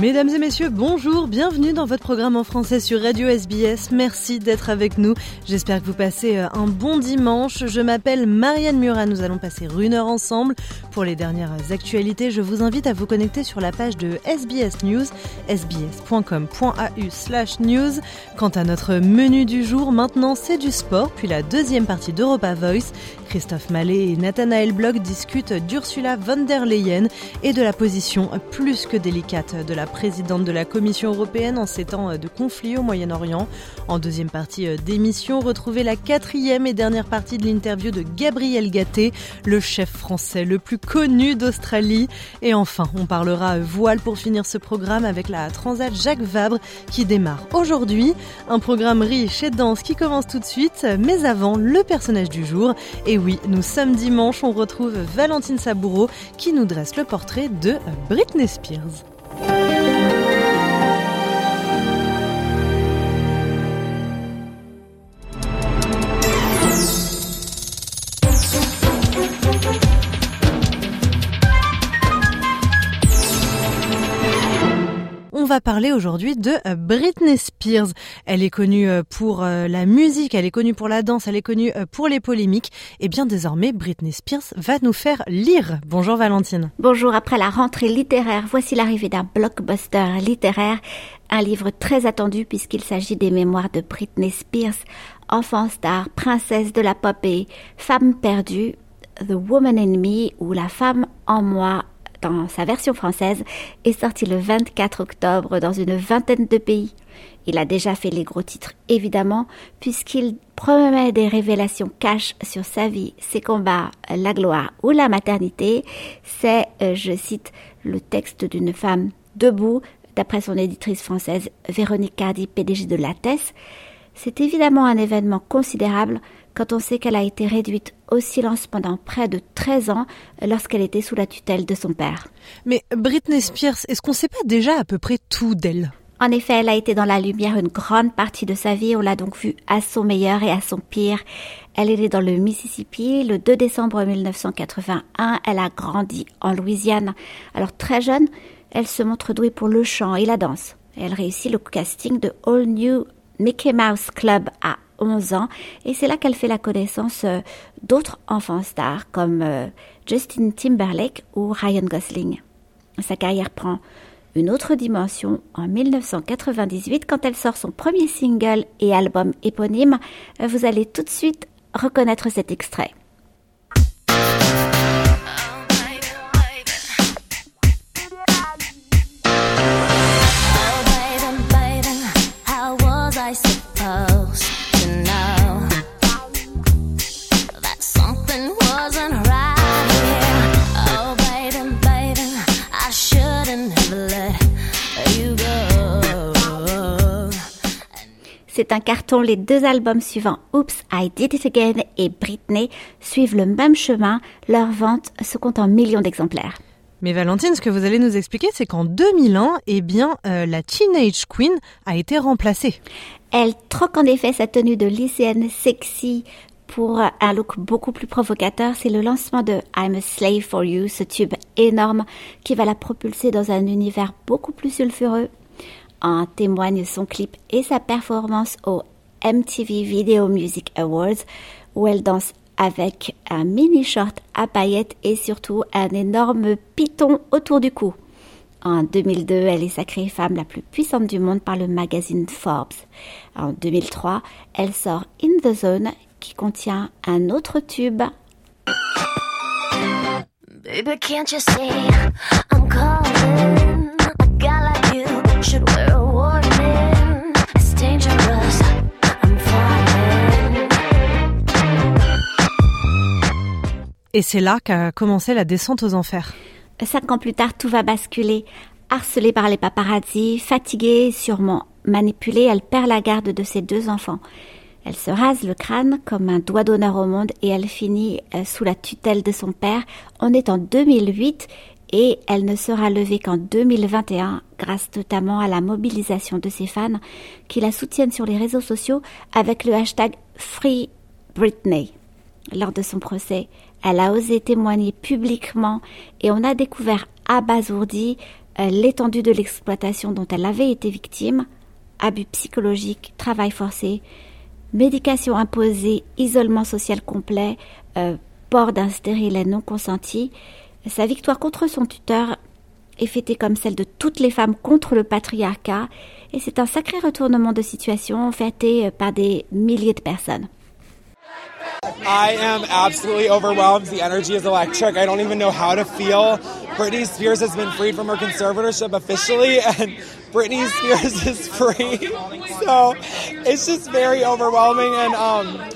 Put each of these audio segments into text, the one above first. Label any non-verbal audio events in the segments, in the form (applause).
Mesdames et messieurs, bonjour, bienvenue dans votre programme en français sur Radio SBS. Merci d'être avec nous. J'espère que vous passez euh, un bon dimanche. Je m'appelle Marianne Murat. Nous allons passer une heure ensemble. Pour les dernières actualités, je vous invite à vous connecter sur la page de SBS News, sbs.com.au slash news. Quant à notre menu du jour, maintenant c'est du sport, puis la deuxième partie d'Europa Voice. Christophe Mallet et Nathanaël Bloch discutent d'Ursula von der Leyen et de la position plus que délicate de la présidente de la Commission européenne en ces temps de conflit au Moyen-Orient. En deuxième partie d'émission, retrouvez la quatrième et dernière partie de l'interview de Gabriel Gatté, le chef français le plus connu d'Australie. Et enfin, on parlera voile pour finir ce programme avec la Transat Jacques Vabre qui démarre aujourd'hui. Un programme riche et dense qui commence tout de suite, mais avant, le personnage du jour. Et oui, nous sommes dimanche, on retrouve Valentine Saboureau qui nous dresse le portrait de Britney Spears. Va parler aujourd'hui de Britney Spears. Elle est connue pour la musique, elle est connue pour la danse, elle est connue pour les polémiques. Et bien désormais, Britney Spears va nous faire lire. Bonjour Valentine. Bonjour, après la rentrée littéraire, voici l'arrivée d'un blockbuster littéraire, un livre très attendu puisqu'il s'agit des mémoires de Britney Spears, enfant star, princesse de la pop et femme perdue, The Woman in Me ou La femme en moi dans sa version française, est sorti le 24 octobre dans une vingtaine de pays. Il a déjà fait les gros titres, évidemment, puisqu'il promet des révélations cash sur sa vie, ses combats, la gloire ou la maternité. C'est, je cite, le texte d'une femme debout, d'après son éditrice française Véronique Cardi, PDG de Lattès. C'est évidemment un événement considérable quand on sait qu'elle a été réduite au silence pendant près de 13 ans lorsqu'elle était sous la tutelle de son père. Mais Britney Spears, est-ce qu'on ne sait pas déjà à peu près tout d'elle? En effet, elle a été dans la lumière une grande partie de sa vie, on l'a donc vue à son meilleur et à son pire. Elle est née dans le Mississippi le 2 décembre 1981, elle a grandi en Louisiane. Alors très jeune, elle se montre douée pour le chant et la danse. Elle réussit le casting de All New Mickey Mouse Club à 11 ans et c'est là qu'elle fait la connaissance d'autres enfants stars comme Justin Timberlake ou Ryan Gosling. Sa carrière prend une autre dimension en 1998 quand elle sort son premier single et album éponyme. Vous allez tout de suite reconnaître cet extrait. C'est un carton. Les deux albums suivants, Oops, I Did It Again et Britney, suivent le même chemin. Leur vente se compte en millions d'exemplaires. Mais Valentine, ce que vous allez nous expliquer, c'est qu'en 2001, eh bien, euh, la Teenage Queen a été remplacée. Elle troque en effet sa tenue de lycéenne sexy pour un look beaucoup plus provocateur. C'est le lancement de I'm a Slave for You, ce tube énorme qui va la propulser dans un univers beaucoup plus sulfureux. En témoigne son clip et sa performance au MTV Video Music Awards où elle danse avec un mini short à paillettes et surtout un énorme piton autour du cou. En 2002, elle est sacrée femme la plus puissante du monde par le magazine Forbes. En 2003, elle sort In the Zone qui contient un autre tube. Baby, can't you see? I'm calling? You should wear a warning. It's dangerous. I'm falling. Et c'est là qu'a commencé la descente aux enfers. Cinq ans plus tard, tout va basculer. Harcelée par les paparazzi, fatiguée, sûrement manipulée, elle perd la garde de ses deux enfants. Elle se rase le crâne comme un doigt d'honneur au monde et elle finit euh, sous la tutelle de son père. On est en 2008 et elle ne sera levée qu'en 2021 grâce notamment à la mobilisation de ses fans qui la soutiennent sur les réseaux sociaux avec le hashtag Free Britney. Lors de son procès, elle a osé témoigner publiquement et on a découvert abasourdi euh, l'étendue de l'exploitation dont elle avait été victime, abus psychologiques, travail forcé, médication imposée, isolement social complet, euh, port d'un stérilet non consenti. Sa victoire contre son tuteur est fêtée comme celle de toutes les femmes contre le patriarcat et c'est un sacré retournement de situation fêté euh, par des milliers de personnes. I am absolutely overwhelmed. The energy is electric. I don't even know how to feel. Britney Spears has been freed from her conservatorship officially, (laughs) and Britney Spears is free. (laughs) So it's just very overwhelming. And um,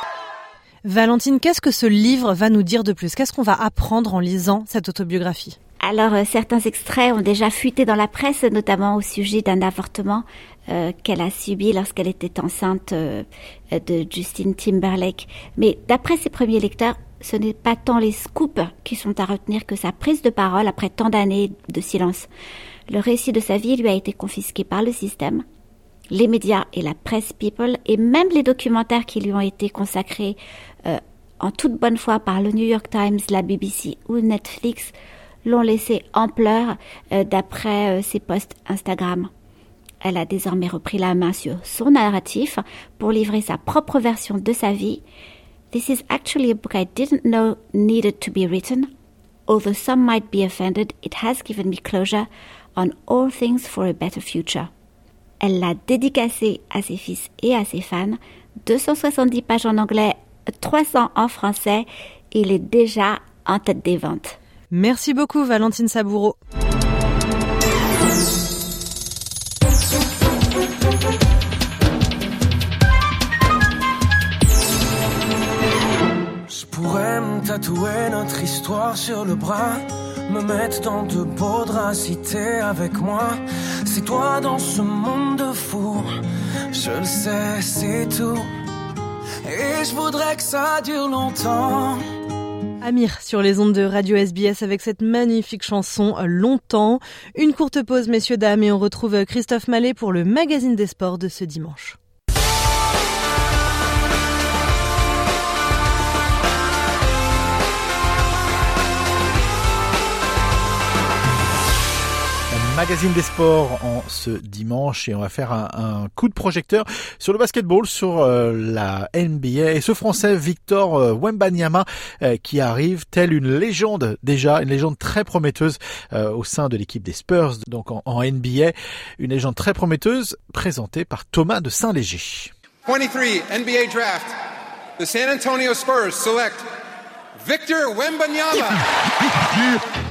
Valentine, qu'est-ce que ce livre va nous dire de plus? Qu'est-ce qu'on va apprendre en lisant cette autobiographie? Alors, euh, certains extraits ont déjà fuité dans la presse, notamment au sujet d'un avortement euh, qu'elle a subi lorsqu'elle était enceinte euh, de Justin Timberlake. Mais d'après ses premiers lecteurs, ce n'est pas tant les scoops qui sont à retenir que sa prise de parole après tant d'années de silence. Le récit de sa vie lui a été confisqué par le système. Les médias et la presse people et même les documentaires qui lui ont été consacrés euh, en toute bonne foi par le New York Times, la BBC ou Netflix l'ont laissé en pleurs euh, d'après euh, ses posts Instagram. Elle a désormais repris la main sur son narratif pour livrer sa propre version de sa vie. This is actually a book I didn't know needed to be written. Although some might be offended, it has given me closure on all things for a better future. Elle l'a dédicacé à ses fils et à ses fans. 270 pages en anglais, 300 en français. Il est déjà en tête des ventes. Merci beaucoup Valentine Saboureau. Je pourrais me tatouer notre histoire sur le bras, me mettre dans de beaux draps avec moi. C'est toi dans ce monde de fou, je le sais, c'est tout. Et je voudrais que ça dure longtemps. Amir sur les ondes de Radio SBS avec cette magnifique chanson Longtemps. Une courte pause messieurs dames et on retrouve Christophe Mallet pour le magazine des sports de ce dimanche. Magazine des sports en ce dimanche et on va faire un, un coup de projecteur sur le basketball, sur euh, la NBA et ce Français Victor euh, Wembanyama euh, qui arrive tel une légende déjà, une légende très prometteuse euh, au sein de l'équipe des Spurs, donc en, en, NBA, une légende très prometteuse présentée par Thomas de Saint-Léger. 23 NBA Draft, the San Antonio Spurs select Victor Wembanyama. (laughs)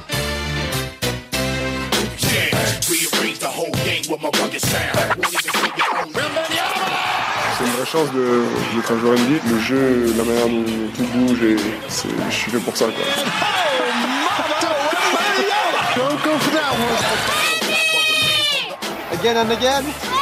C'est une vraie chance de, d'être un joueur NBA. Le jeu, la manière dont tout bouge, et je suis fait pour ça. Quoi. Again and again.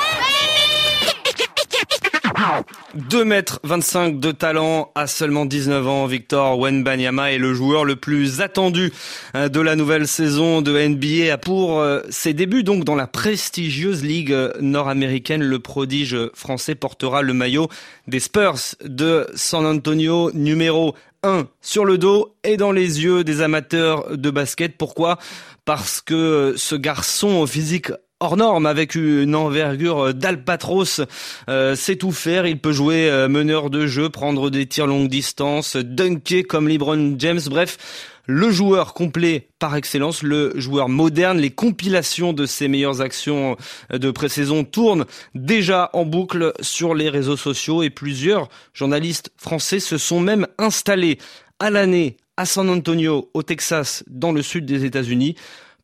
2 mètres 25 de talent à seulement 19 ans, Victor Wenbanyama est le joueur le plus attendu euh, de la nouvelle saison de NBA pour euh, ses débuts donc dans la prestigieuse ligue nord-américaine. Le prodige français portera le maillot des Spurs de San Antonio numéro 1 sur le dos et dans les yeux des amateurs de basket. Pourquoi? Parce que ce garçon au physique hors norme avec une envergure d'albatros, euh, sait tout faire. Il peut jouer euh, meneur de jeu, prendre des tirs longue distance, dunker comme LeBron James. Bref, le joueur complet par excellence, le joueur moderne. Les compilations de ses meilleures actions de pré-saison tournent déjà en boucle sur les réseaux sociaux et plusieurs journalistes français se sont même installés à l'année à San Antonio, au Texas, dans le sud des États-Unis,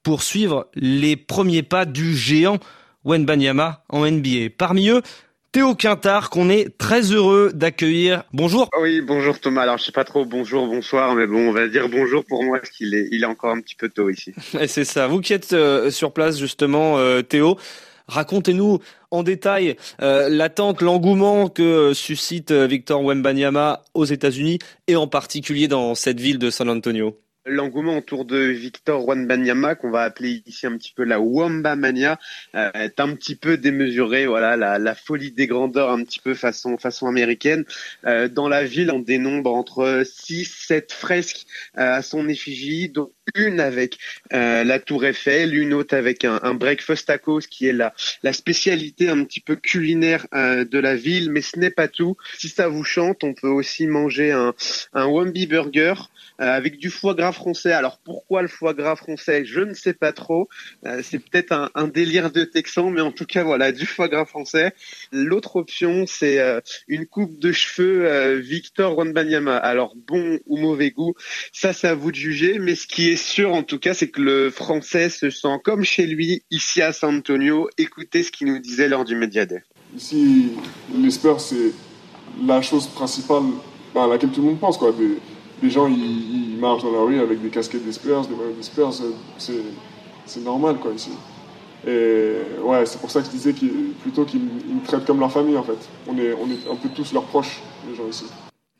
pour suivre les premiers pas du géant Wenbanyama en NBA. Parmi eux, Théo Quintard, qu'on est très heureux d'accueillir. Bonjour. Oui, bonjour Thomas. Alors, je sais pas trop bonjour, bonsoir, mais bon, on va dire bonjour pour moi, parce qu'il est, il est encore un petit peu tôt ici. (laughs) Et c'est ça. Vous qui êtes euh, sur place, justement, euh, Théo, racontez-nous en détail euh, l'attente, l'engouement que euh, suscite euh, Victor Wembanyama aux États-Unis et en particulier dans cette ville de San Antonio. L'engouement autour de Victor Wembanyama, qu'on va appeler ici un petit peu la Wamba Mania, euh, est un petit peu démesuré. Voilà, la, la, folie des grandeurs un petit peu façon façon américaine. Euh, dans la ville, on dénombre entre 6 7 fresques euh, à son effigie, dont une avec euh, la Tour Eiffel, une autre avec un, un breakfast tacos qui est la, la spécialité un petit peu culinaire euh, de la ville, mais ce n'est pas tout. Si ça vous chante, on peut aussi manger un, un Burger avec du foie gras français. Alors pourquoi le foie gras français? Je ne sais pas trop. Euh, c'est peut-être un, un, délire de Texan, mais en tout cas voilà du foie gras français. L'autre option c'est euh, une coupe de cheveux Victor Wembanyama. Alors bon ou mauvais goût, ça c'est à vous de juger. Mais ce qui est sûr en tout cas, c'est que le français se sent comme chez lui ici à San Antonio. Écoutez ce qu'il nous disait lors du Media Day. Ici, les c'est la chose principale à laquelle tout le monde pense quoi. Les gens ils, marchent dans la rue avec des casquettes des Spurs, des maillots des Spurs, c'est normal quoi ici. Et ouais, c'est pour ça que je disais qu plutôt qu'ils me traitent comme leur famille en fait. On est, on est un peu tous leurs proches, les gens ici.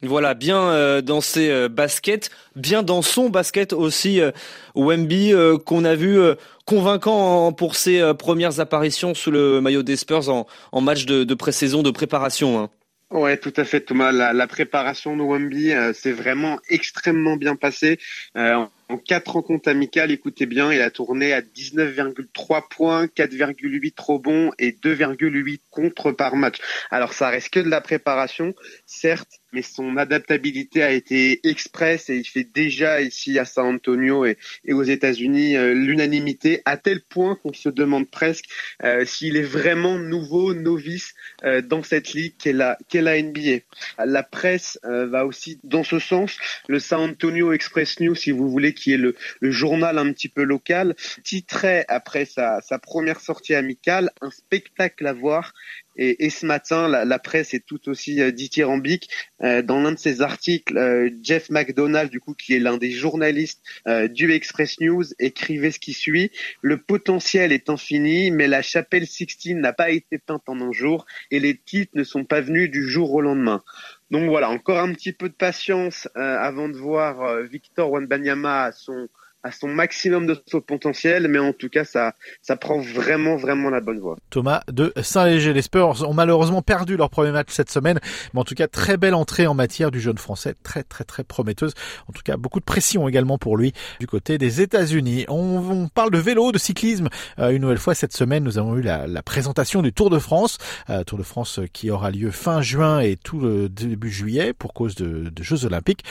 Voilà, bien euh, dans ses euh, baskets, bien dans son basket aussi, euh, Wemby, qu'on a vu convaincant pour ses premières apparitions sous le maillot des Spurs en, match de, de pré-saison, de préparation. Ouais, tout à fait, Thomas. La, préparation de Wemby, euh, c'est vraiment extrêmement bien passé. Euh, en quatre rencontres amicales, écoutez bien, il a tourné à 19,3 points, 4,8 rebonds et 2,8 contre par match. Alors ça reste que de la préparation, certes, mais son adaptabilité a été express et il fait déjà ici à San Antonio et, aux États-Unis euh, l'unanimité à tel point qu'on se demande presque euh, s'il est vraiment nouveau, novice euh, dans cette ligue qu'est la, NBA. La presse va aussi dans ce sens. Le San Antonio Express News, si vous voulez, qui est le, journal un petit peu local, titrait après sa première sortie amicale un spectacle à voir et, ce matin, la, presse est tout aussi euh, dithyrambique. Euh, dans l'un de ses articles, euh, Jeff McDonald, du coup, qui est l'un des journalistes euh, du Express News, écrivait ce qui suit le potentiel est infini, mais la chapelle Sixtine n'a pas été peinte en un jour, et les titres ne sont pas venus du jour au lendemain. Donc voilà, encore un petit peu de patience avant de voir Victor Wanbanyama à son à son maximum de potentiel, mais en tout cas, ça, ça prend vraiment, vraiment la bonne voie. Thomas de Saint-Léger. Les Spurs ont malheureusement perdu leur premier match cette semaine, mais en tout cas, très belle entrée en matière du jeune français, très, très, très prometteuse. En tout cas, beaucoup de pression également pour lui du côté des États-Unis. On, on, parle de vélo, de cyclisme. Euh, une nouvelle fois cette semaine, nous avons eu la, la présentation du Tour de France, euh, Tour de France qui aura lieu fin juin et tout le début juillet pour cause de, de Jeux Olympiques.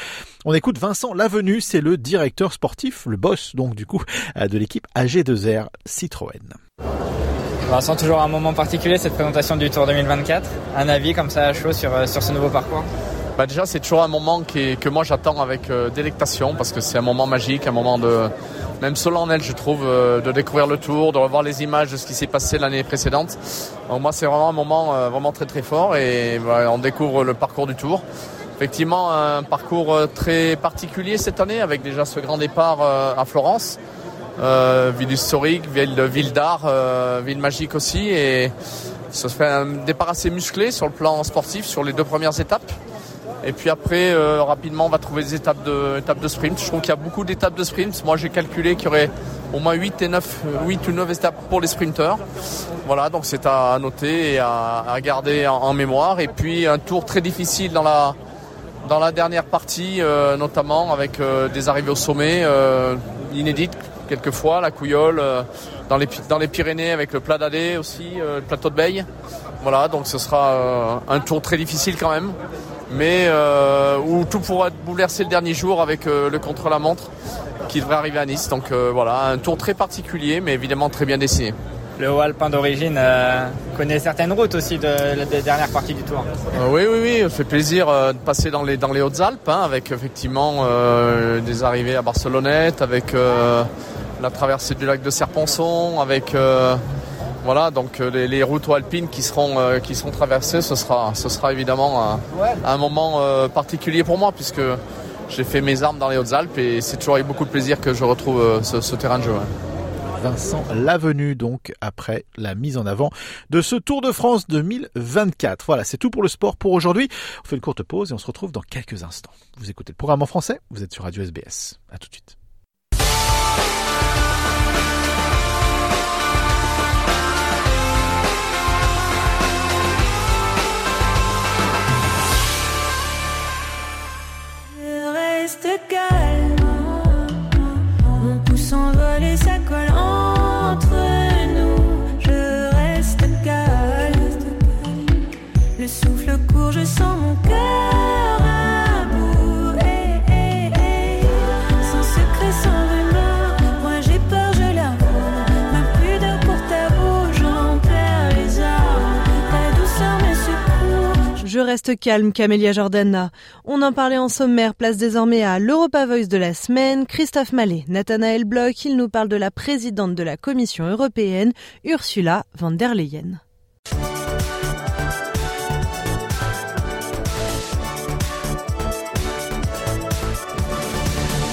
On écoute Vincent Lavenu, c'est le directeur sportif, le boss donc du coup de l'équipe AG2R Citroën. Vincent, toujours un moment particulier cette présentation du Tour 2024. Un avis comme ça à chaud sur, sur ce nouveau parcours? Bah déjà c'est toujours un moment qui est, que moi j'attends avec euh, délectation parce que c'est un moment magique, un moment de même solennel je trouve euh, de découvrir le tour, de revoir les images de ce qui s'est passé l'année précédente. Donc moi c'est vraiment un moment euh, vraiment très très fort et bah, on découvre le parcours du tour. Effectivement un parcours très particulier cette année avec déjà ce grand départ à Florence. Euh, ville historique, ville, d'art, euh, ville magique aussi et ça se fait un départ assez musclé sur le plan sportif sur les deux premières étapes. Et puis après, euh, rapidement, on va trouver des étapes de, étapes de sprint. Je trouve qu'il y a beaucoup d'étapes de sprint. Moi, j'ai calculé qu'il y aurait au moins 8, et 9, 8 ou 9 étapes pour les sprinteurs. Voilà, donc c'est à noter et à, à garder en, mémoire. Et puis un tour très difficile dans la, dans la dernière partie, euh, notamment avec euh, des arrivées au sommet euh, inédites quelquefois, la Couillole, dans, les, Pyrénées avec le plat d'Allée aussi, le plateau de Beille. Voilà, donc ce sera un tour très difficile quand même mais où tout pourra être bouleversé le dernier jour avec le contre-la-montre qui devrait arriver à Nice. Donc voilà, un tour très particulier, mais évidemment très bien dessiné. Le haut alpin d'origine euh, connaît certaines routes aussi de la de dernière partie du Tour. Euh, oui, oui, oui, ça fait plaisir euh, de passer dans les, dans les Hautes-Alpes, hein, avec effectivement euh, des arrivées à Barcelonnette, avec la traversée du lac de Serponçon, avec voilà, donc les, les routes alpines qui seront, qui seront traversées, ce sera, ce sera évidemment un, un moment particulier pour moi, puisque j'ai fait mes armes dans les Hautes-Alpes et c'est toujours avec beaucoup de plaisir que je retrouve ce, ce terrain de jeu. hein. Vincent Lavenu, donc, après la mise en avant de ce Tour de France 2024. Voilà, c'est tout pour le sport pour aujourd'hui. On fait une courte pause et on se retrouve dans quelques instants. Vous écoutez le programme en français, vous êtes sur Radio SBS. À tout de suite. Reste calme. Reste calme, Camélia Jordana. On en parlait en sommaire, place désormais à l'Europa Voice de la semaine. Christophe Mallet, Nathanaël Bloch, il nous parle de la présidente de la Commission européenne, Ursula von der Leyen.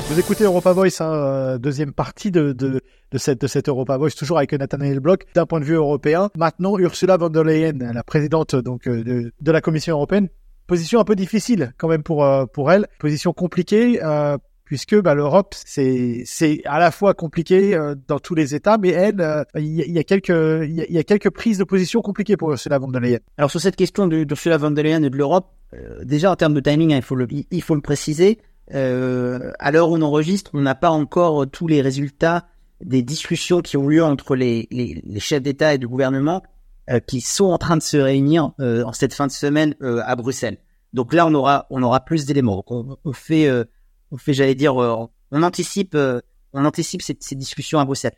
Vous écoutez Europa Voice, hein, euh, deuxième partie de, de, de, cette, de cette Europa Voice, toujours avec Nathanael Bloch. D'un point de vue européen, maintenant Ursula von der Leyen, la présidente donc euh, de, de la Commission européenne, position un peu difficile quand même pour euh, pour elle, position compliquée. Euh, puisque bah, l'Europe c'est c'est à la fois compliqué euh, dans tous les États, mais elle euh, il y, a- il y a quelques il y y a quelques prises de position compliquées pour Ursula von der Leyen. Alors sur cette question d'Ursula von der Leyen et de l'Europe, euh, déjà en termes de timing, hein, il faut le il- faut le préciser. Euh, à l'heure où on enregistre, on n'a pas encore tous les résultats des discussions qui ont lieu entre les, les, les chefs d'État et de gouvernement euh, qui sont en train de se réunir euh, en cette fin de semaine euh, à Bruxelles. Donc là, on aura on aura plus d'éléments. On, on fait euh, on fait j'allais dire euh, on anticipe euh, on anticipe ces, ces discussions à Bruxelles.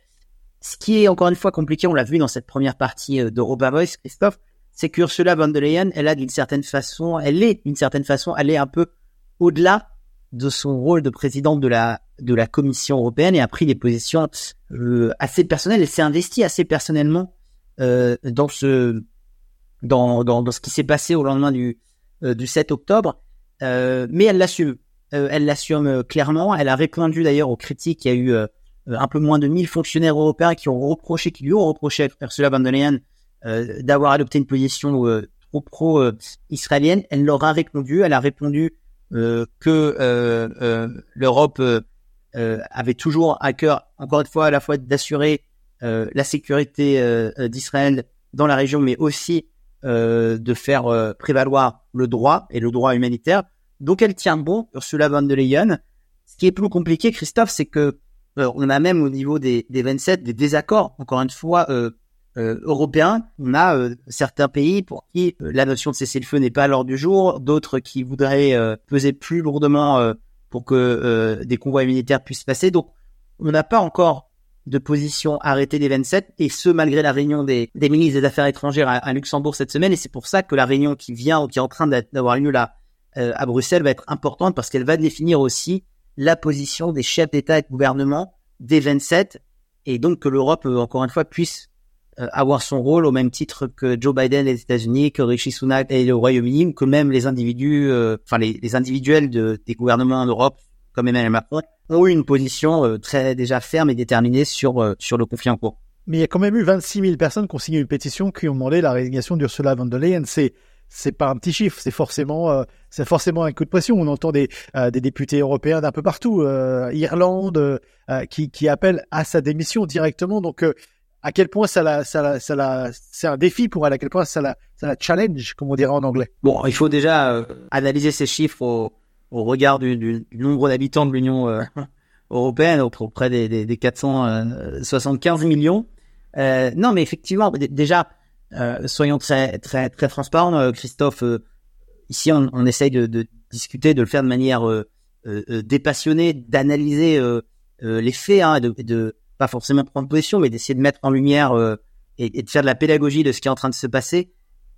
Ce qui est encore une fois compliqué, on l'a vu dans cette première partie euh, d'Europa Voice, Christophe, c'est qu'Ursula von der Leyen, elle a d'une certaine façon, elle est d'une certaine façon, elle est un peu au-delà de son rôle de présidente de la de la Commission européenne et a pris des positions euh, assez personnelles. Elle s'est investie assez personnellement euh, dans ce dans, dans dans ce qui s'est passé au lendemain du euh, du 7 octobre, euh, mais elle l'assume. Euh, elle l'assume euh, clairement. Elle a répondu d'ailleurs aux critiques. Il y a eu un peu moins de 1000 fonctionnaires européens qui ont reproché, qui lui ont reproché à Ursula von der Leyen d'avoir adopté une position trop pro-israélienne. elle leur a répondu. Elle a répondu que euh, euh, l'Europe euh, euh, avait toujours à cœur, encore une fois, à la fois d'assurer euh, la sécurité euh, euh, d'Israël dans la région, mais aussi euh, de faire euh, prévaloir le droit et le droit humanitaire. Donc elle tient bon, Ursula von der Leyen. Ce qui est plus compliqué, Christophe, c'est que euh, on a même au niveau des, des 27 des désaccords, encore une fois, euh, euh, européens. On a euh, certains pays pour qui euh, la notion de cessez-le-feu n'est pas à l'ordre du jour, d'autres qui voudraient euh, peser plus lourdement pour que des convois humanitaires puissent passer. Donc on n'a pas encore de position arrêtée des 27, et ce malgré la réunion des, ministres des Affaires étrangères à, à Luxembourg cette semaine, et c'est pour ça que la réunion qui vient ou qui est en train d'avoir lieu là à Bruxelles va être importante parce qu'elle va définir aussi la position des chefs d'État et de gouvernement des 27 et donc que l'Europe, encore une fois, puisse avoir son rôle au même titre que Joe Biden les États-Unis, que Rishi Sunak et le Royaume-Uni, que même les individus, euh, enfin les, les individuels de, des gouvernements en Europe, comme Emmanuel Macron, ont eu une position euh, très déjà ferme et déterminée sur euh, sur le conflit en cours. Mais il y a quand même eu 26 000 personnes qui ont signé une pétition qui ont demandé la résignation d'Ursula von der Leyen. C'est c'est pas un petit chiffre, c'est forcément euh, c'est forcément un coup de pression. On entend des euh, des députés européens d'un peu partout, euh, Irlande, euh, euh, qui qui appellent à sa démission directement. Donc euh, à quel point ça la ça la ça la c'est un défi pour elle, à quel point ça la ça la challenge, comme on dirait en anglais. Bon, il faut déjà euh, analyser ces chiffres au, au regard du, du- nombre d'habitants de l'Union euh, (laughs) européenne, auprès des, des, des 475 millions. Euh, non, mais effectivement, déjà, euh, soyons très très très transparents, euh, Christophe. euh, ici, on, on essaye de, de discuter, de le faire de manière euh, euh, euh, dépassionnée, d'analyser euh, euh, les faits, hein, de, de pas forcément prendre position, mais d'essayer de mettre en lumière euh, et, et de faire de la pédagogie de ce qui est en train de se passer.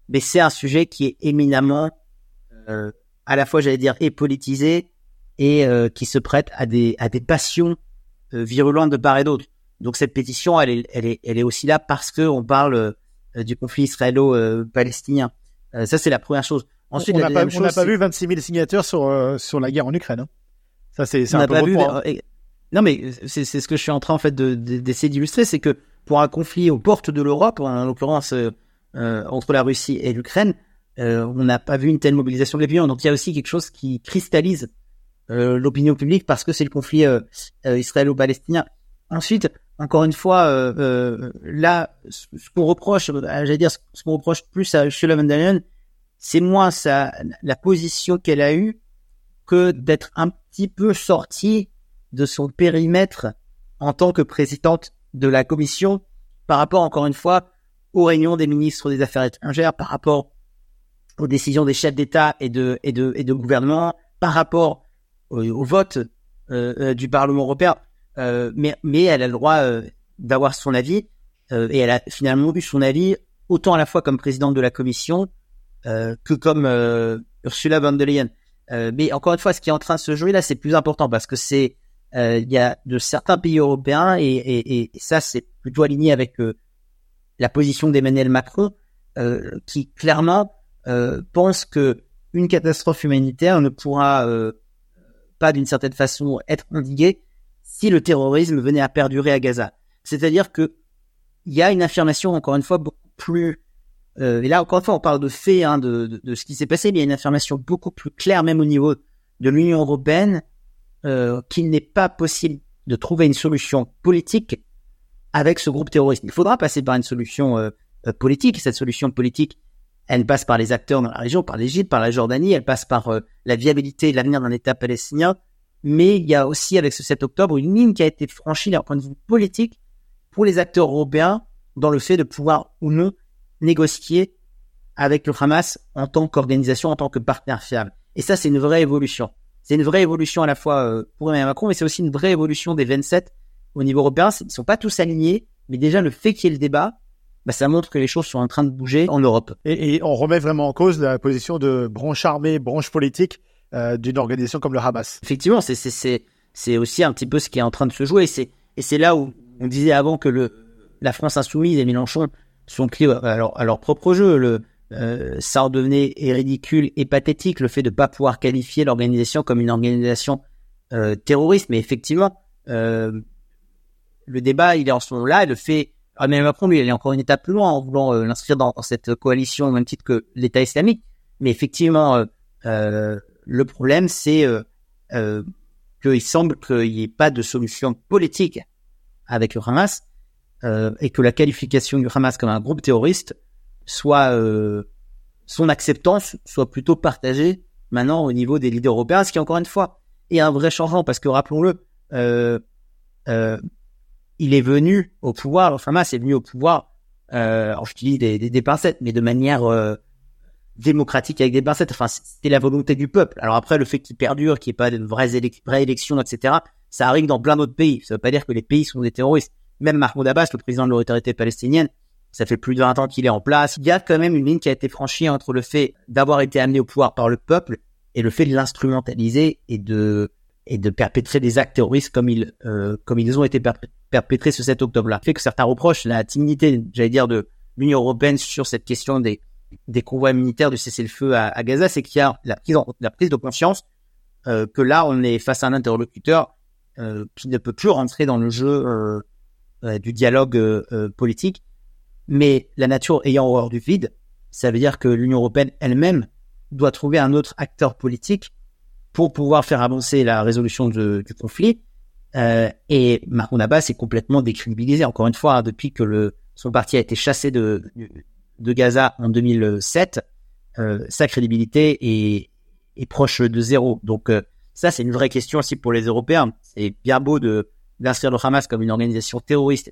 Mais c'est un sujet qui est éminemment, euh, à la fois, j'allais dire, et politisé et euh, qui se prête à des à des passions euh, virulentes de part et d'autre. Donc cette pétition, elle est elle est elle est aussi là parce que on parle euh, du conflit israélo-palestinien. Euh, ça c'est la première chose. Ensuite, on n'a pas, deuxième on n'a chose, pas vu 26 000 signatures sur, euh, sur la guerre en Ukraine. hein. Ça, c'est un peu pas vu. Euh, Non, mais c'est c'est ce que je suis en train en fait de- de- d'essayer d'illustrer, c'est que pour un conflit aux portes de l'Europe, en l'occurrence euh, euh, entre la Russie et l'Ukraine, euh, on n'a pas vu une telle mobilisation de l'opinion. Donc il y a aussi quelque chose qui cristallise euh, l'opinion publique parce que c'est le conflit euh, euh, israélo-palestinien. Ensuite, encore une fois, euh, euh, là, ce qu'on reproche, euh, j'allais dire, ce qu'on reproche plus à Ursula von c'est moins sa, la position qu'elle a eue que d'être un petit peu sortie de son périmètre en tant que présidente de la commission par rapport, encore une fois, aux réunions des ministres des Affaires étrangères, par rapport aux décisions des chefs d'État et de, et de, et de gouvernement, par rapport au, vote euh, euh, du Parlement européen. Euh, mais, mais elle a le droit euh, d'avoir son avis euh, et elle a finalement eu son avis autant à la fois comme présidente de la commission euh, que comme Ursula von der Leyen. Mais encore une fois, ce qui est en train de se jouer là, c'est plus important parce que c'est il y a de certains pays européens et, et, et ça c'est plutôt aligné avec euh, la position d'Emmanuel Macron euh, qui clairement euh, pense que une catastrophe humanitaire ne pourra euh, pas d'une certaine façon être endiguée si le terrorisme venait à perdurer à Gaza. C'est-à-dire que il y a une affirmation encore une fois beaucoup plus euh, et là encore une fois on parle de faits hein, de, de, de ce qui s'est passé, mais il y a une affirmation beaucoup plus claire même au niveau de l'Union européenne euh, qu'il n'est pas possible de trouver une solution politique avec ce groupe terroriste. Il faudra passer par une solution euh, euh, politique. Cette solution politique, elle passe par les acteurs dans la région, par l'Égypte, par la Jordanie, elle passe par euh, la viabilité et l'avenir d'un État palestinien. Mais il y a aussi, avec ce 7 octobre, une ligne qui a été franchie d'un point de vue politique pour les acteurs européens dans le fait de pouvoir ou non négocier avec le Hamas en tant qu'organisation, en tant que partenaire fiable. Et ça, c'est une vraie évolution. C'est une vraie évolution à la fois euh, pour Emmanuel Macron, mais c'est aussi une vraie évolution des 27 au niveau européen. Ils sont pas tous alignés, mais déjà le fait qu'il y ait le débat, bah, ça montre que les choses sont en train de bouger en Europe. Et, et on remet vraiment en cause la position de branche armée, branche politique euh, d'une organisation comme le Hamas. Effectivement, c'est c'est c'est c'est aussi un petit peu ce qui est en train de se jouer. Et c'est et c'est là où on disait avant que le la France insoumise et Mélenchon sont pris à leur, à leur propre jeu. Le euh, ça en devenait ridicule et pathétique le fait de pas pouvoir qualifier l'organisation comme une organisation euh, terroriste. Mais effectivement, euh, le débat il est en ce moment-là le fait ah, mais Macron lui il est encore une étape plus loin en voulant euh, l'inscrire dans, dans cette coalition au même titre que l'État islamique. Mais effectivement, euh, euh, le problème c'est qu'il semble qu'il n'y ait pas de solution politique avec le Hamas et que la qualification du Hamas comme un groupe terroriste soit euh, son acceptance soit plutôt partagée maintenant au niveau des leaders européens, ce qui encore une fois est un vrai changement parce que rappelons-le, euh, euh, il est venu au pouvoir, le Hamas est venu au pouvoir, euh, alors je dis des, des, des pincettes, mais de manière euh, démocratique avec des pincettes. Enfin, c'était la volonté du peuple. Alors après, le fait qu'il perdure, qu'il n'y ait pas de vraies, vraies élections, etc., ça arrive dans plein d'autres pays. Ça veut pas dire que les pays sont des terroristes. Même Mahmoud Abbas, le président de l'autorité palestinienne, ça fait plus de 20 ans qu'il est en place. Il y a quand même une ligne qui a été franchie entre le fait d'avoir été amené au pouvoir par le peuple et le fait de l'instrumentaliser et de et de perpétrer des actes terroristes comme ils euh, comme ils ont été perpé- perpétrés ce 7 octobre-là. Fait que certains reprochent la timidité, j'allais dire, de l'Union européenne sur cette question des des convois militaires du cessez-le-feu à, à Gaza, c'est qu'il y a la prise, la prise de conscience euh, que là, on est face à un interlocuteur euh, qui ne peut plus rentrer dans le jeu euh, euh, du dialogue euh, euh, politique. Mais la nature ayant horreur du vide, ça veut dire que l'Union européenne elle-même doit trouver un autre acteur politique pour pouvoir faire avancer la résolution du conflit. Euh, et Mahmoud Abbas est complètement décrédibilisé. Encore une fois, hein, depuis que son parti a été chassé de, de Gaza en 2007, euh, sa crédibilité est, est proche de zéro. Donc euh, ça, c'est une vraie question aussi pour les Européens. C'est bien beau de d'inscrire le Hamas comme une organisation terroriste,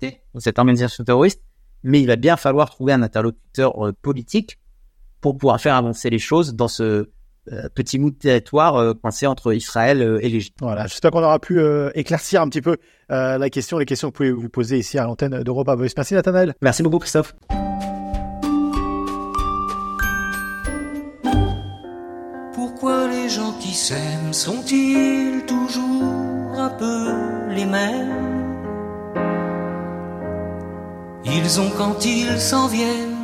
contre cette organisation terroriste, mais il va bien falloir trouver un interlocuteur euh, politique pour pouvoir faire avancer les choses dans ce euh, petit bout de territoire euh, coincé entre Israël euh, et l'Égypte. Voilà, j'espère qu'on aura pu euh, éclaircir un petit peu euh, la question, les questions que vous pouvez vous poser ici à l'antenne d'Europa Voice. Merci Nathanaël. Merci beaucoup Christophe. Pourquoi les gens qui s'aiment sont-ils toujours un peu les mêmes? Ils ont quand ils s'en viennent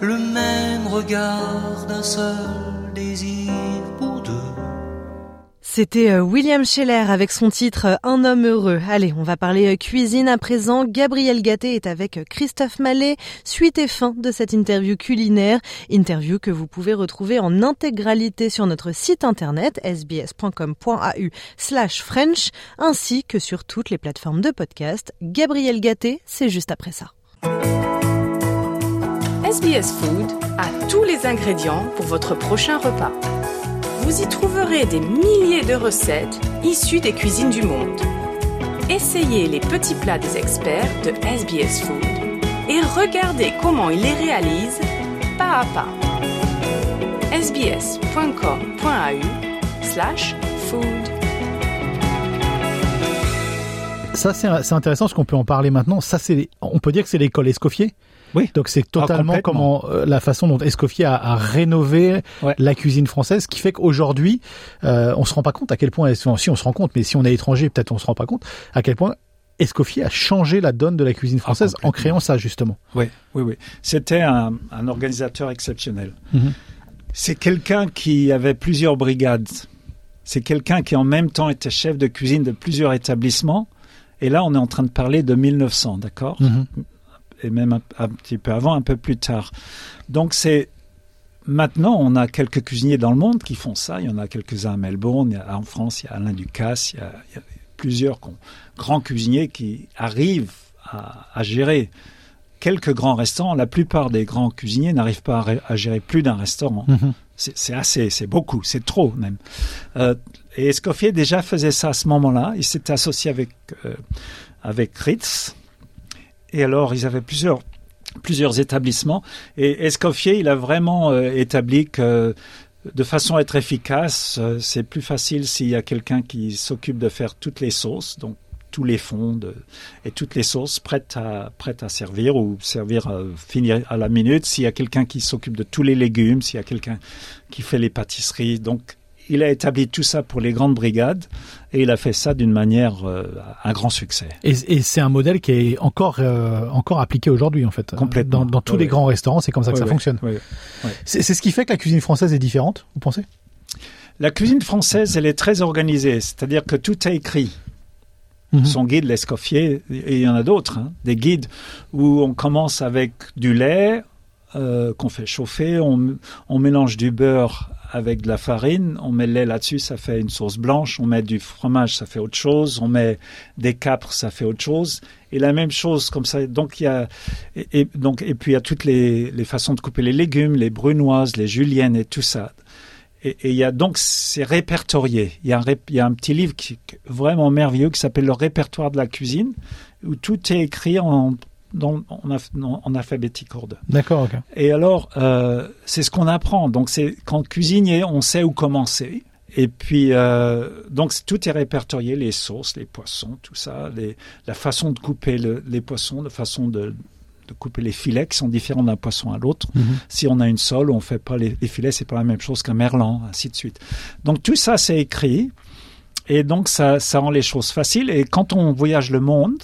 le même regard d'un seul désir pour deux. C'était euh, William Scheller avec son titre euh, Un homme heureux. Allez, on va parler euh, cuisine à présent. Gabriel Gatté est avec Christophe Mallet. Suite et fin de cette interview culinaire. Interview que vous pouvez retrouver en intégralité sur notre site internet sbs.com.au slash French ainsi que sur toutes les plateformes de podcast. Gabriel Gatté, c'est juste après ça. SBS Food a tous les ingrédients pour votre prochain repas. Vous y trouverez des milliers de recettes issues des cuisines du monde. Essayez les petits plats des experts de SBS Food et regardez comment ils les réalisent pas à pas. sbs.com.au slash food. Ça, c'est intéressant parce qu'on peut en parler maintenant. Ça, on peut dire que c'est l'école Escoffier. Oui. Donc c'est totalement Ah, complètement. comment euh, la façon dont Escoffier a, a rénové la cuisine française, ce qui fait qu'aujourd'hui, euh, on se rend pas compte à quel point, si on se rend compte, mais si on est étranger, peut-être on se rend pas compte à quel point Escoffier a changé la donne de la cuisine française en créant ça justement. Oui, oui, oui. C'était un, un organisateur exceptionnel. Mhm. C'est quelqu'un qui avait plusieurs brigades. C'est quelqu'un qui en même temps était chef de cuisine de plusieurs établissements. Et là, on est en train de parler de 1900, d'accord? Mhm. Et même un, un petit peu avant, un peu plus tard. Donc c'est maintenant, on a quelques cuisiniers dans le monde qui font ça. Il y en a quelques-uns à Melbourne, a- en France, il y a Alain Ducasse, il y a, il y a plusieurs grands cuisiniers qui arrivent à, à gérer quelques grands restaurants. La plupart des grands cuisiniers n'arrivent pas à, gérer plus d'un restaurant. Mhm. C'est c'est assez, c'est beaucoup, c'est trop même. Euh, et Escoffier déjà faisait ça à ce moment-là. Il s'était associé avec euh, avec Ritz. Et alors, ils avaient plusieurs plusieurs établissements. Et Escoffier, il a vraiment euh, établi que de façon à être efficace, euh, c'est plus facile s'il y a quelqu'un qui s'occupe de faire toutes les sauces, donc tous les fonds de, et toutes les sauces prêtes à, prêtes à servir ou servir à finir à la minute. S'il y a quelqu'un qui s'occupe de tous les légumes, s'il y a quelqu'un qui fait les pâtisseries. Donc, il a établi tout ça pour les grandes brigades et il a fait ça d'une manière, euh, un grand succès. Et, et c'est un modèle qui est encore euh, encore appliqué aujourd'hui en fait. Complètement. Dans, dans tous les grands restaurants, c'est comme ça que ça fonctionne. C'est ce qui fait que la cuisine française est différente, vous pensez? La cuisine française, elle est très organisée, c'est-à-dire que tout est écrit. Mhm. Son guide, l'Escoffier, et il y en a d'autres, hein, des guides où on commence avec du lait euh, qu'on fait chauffer, on, on mélange du beurre avec de la farine, on met le lait là-dessus, ça fait une sauce blanche, on met du fromage, ça fait autre chose, on met des capres, ça fait autre chose, et la même chose comme ça. Donc il y a et, donc et puis il y a toutes les, les façons de couper les légumes, les brunoises, les juliennes et tout ça. Et il y a donc c'est répertorié. Il y a un, il y a un petit livre qui vraiment merveilleux qui s'appelle le répertoire de la cuisine où tout est écrit en dans, en, en alphabétique ordre. D'accord, ok. Et alors, euh, c'est ce qu'on apprend. Donc, c'est quand cuisinier, on sait où commencer. Et puis, euh, donc, tout est répertorié, les sauces, les poissons, tout ça, les, la façon de couper le- les poissons, la façon de, de couper les filets qui sont différents d'un poisson à l'autre. Mhm. Si on a une sole, on fait pas les, les filets, c'est pas la même chose qu'un merlan, ainsi de suite. Donc, tout ça, c'est écrit. Et donc, ça, ça rend les choses faciles. Et quand on voyage le monde,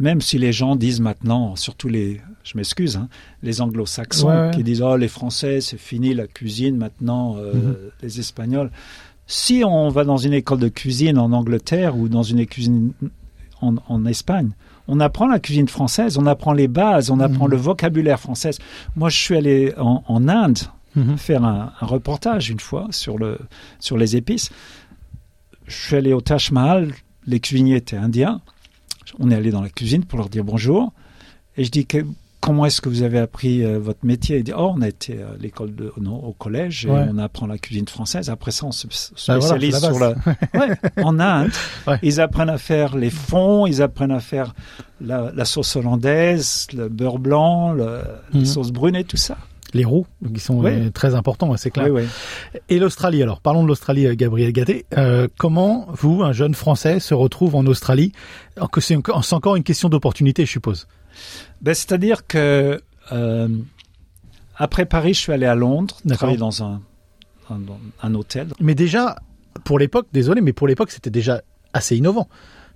même si les gens disent maintenant, surtout les, je m'excuse, hein, les anglo-saxons Ouais, ouais. qui disent oh les Français c'est fini la cuisine maintenant, euh, Mhm. les Espagnols. Si on va dans une école de cuisine en Angleterre ou dans une cuisine en, en Espagne, on apprend la cuisine française, on apprend les bases, on apprend Mhm. le vocabulaire français. Moi, je suis allé en, en Inde Mhm. faire un, un reportage une fois sur le sur les épices. Je suis allé au Taj Mahal, les cuisiniers étaient indiens. On est allé dans la cuisine pour leur dire bonjour. Et je dis que, comment est-ce que vous avez appris euh, votre métier? Ils disent oh on a été à l'école de non, au collège et Ouais. on apprend la cuisine française. Après ça on se Bah voilà, spécialise la sur la. (laughs) Ouais, en Inde. (laughs) Ils apprennent à faire les fonds, ils apprennent à faire la, la sauce hollandaise, le beurre blanc, le, Mhm. les sauces brunes et tout ça. Les roues qui sont Oui. euh, très importants, c'est clair. Oui, Et l'Australie, alors parlons de l'Australie, euh, Gabriel Gatté. Euh, comment vous, un jeune Français, se retrouve en Australie? Alors que c'est encore, une question d'opportunité, je suppose. Ben, C'est-à-dire que euh, après Paris, je suis allé à Londres, travailler dans un, un, un hôtel. Mais déjà, pour l'époque, désolé, mais pour l'époque, c'était déjà assez innovant.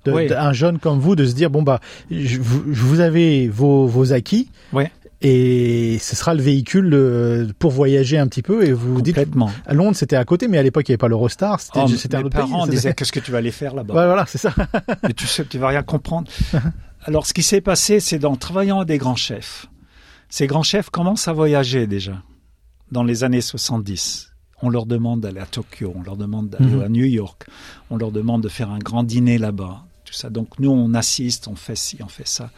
De, Oui. d'un jeune comme vous de se dire bon bah je, vous, vous avez vos, vos acquis Ouais. Et ce sera le véhicule euh, pour voyager un petit peu et vous dites à Londres c'était à côté mais à l'époque il n'y avait pas l'Eurostar c'était Oh, un mes autre parents pays disaient (laughs) qu'est-ce que tu vas aller faire là-bas? Ouais, voilà c'est ça (laughs) Mais tu sais, tu vas rien comprendre. Alors, ce qui s'est passé, c'est dans travaillant à des grands chefs. Ces grands chefs commencent à voyager déjà dans les années 70. On leur demande d'aller à Tokyo, on leur demande d'aller Mhm. à New York, on leur demande de faire un grand dîner là-bas, tout ça. Donc nous, on assiste, on fait ci, on fait ça.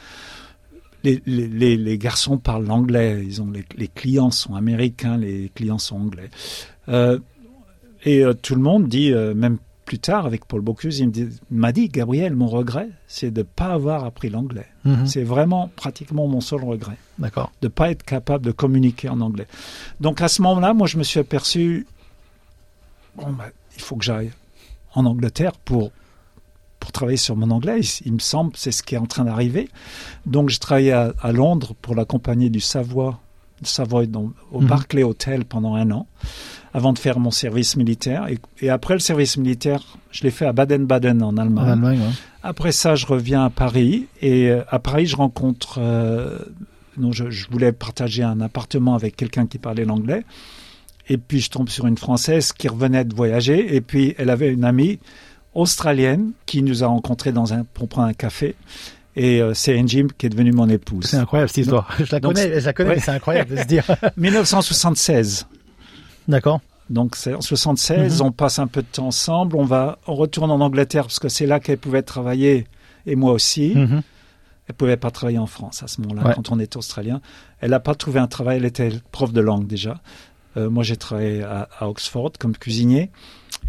Les, les, les, les garçons parlent l'anglais, ils ont les, les clients sont américains, les clients sont anglais. Euh, et euh, tout le monde dit, euh, même plus tard avec Paul Bocuse, il m'a dit, Gabriel, mon regret, c'est de ne pas avoir appris l'anglais. Mhm. C'est vraiment pratiquement mon seul regret. D'accord. De ne pas être capable de communiquer en anglais. Donc à ce moment-là, moi, je me suis aperçu, bon, bah, il faut que j'aille en Angleterre pour travailler sur mon anglais. Il, me semble c'est ce qui est en train d'arriver. Donc je travaillais à, à Londres pour la compagnie du Savoie, Savoy dans- au Mhm. Barclay Hotel pendant un an, avant de faire mon service militaire. Et, et après le service militaire, je l'ai fait à Baden-Baden en Allemagne. En Allemagne, ouais. Après ça, je reviens à Paris et euh, à Paris, je rencontre. euh, non, je, je voulais partager un appartement avec quelqu'un qui parlait l'anglais. Et puis, je tombe sur une Française qui revenait de voyager. Et puis, elle avait une amie australienne qui nous a rencontrés dans un, pour prendre un café. Et euh, c'est Angie qui est devenue mon épouse. C'est incroyable cette histoire. Je la Donc, connais, (laughs) je la connais, ouais. c'est incroyable de se dire. (laughs) 1976. D'accord. Donc c'est en 76, Mhm. on passe un peu de temps ensemble, on va, on retourne en Angleterre parce que c'est là qu'elle pouvait travailler et moi aussi. Mhm. Elle pouvait pas travailler en France à ce moment-là Ouais. quand on était australien. Elle n'a pas trouvé un travail, elle était prof de langue déjà. Euh, moi j'ai travaillé à, à Oxford comme cuisinier.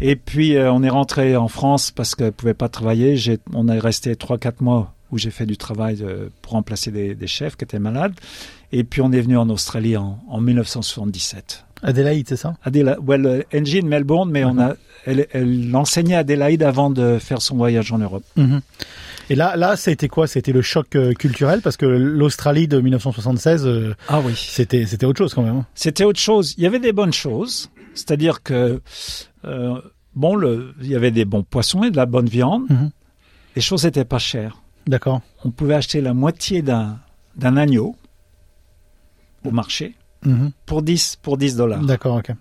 Et puis euh, on est rentré en France parce qu'elle pouvait pas travailler. J'ai, on est resté trois quatre mois où j'ai fait du travail euh, pour remplacer des, des chefs qui étaient malades. Et puis on est venu en Australie en, en 1977. Adélaïde, c'est ça? Adélaïde, well, euh, Angie de Melbourne, mais on a, elle, elle enseignait à Adélaïde avant de faire son voyage en Europe. Mhm. Et là, là, été quoi? C'était le choc euh, culturel? Parce que l'Australie de 1976, euh, ah oui, c'était c'était autre chose quand même. hein. C'était autre chose. Il y avait des bonnes choses, c'est-à-dire que euh, bon, le, il y avait des bons poissons et de la bonne viande. Mhm. Les choses n'étaient pas chères. D'accord. On pouvait acheter la moitié d'un d'un agneau au marché Mhm. pour 10 pour 10 dollars. D'accord, ok.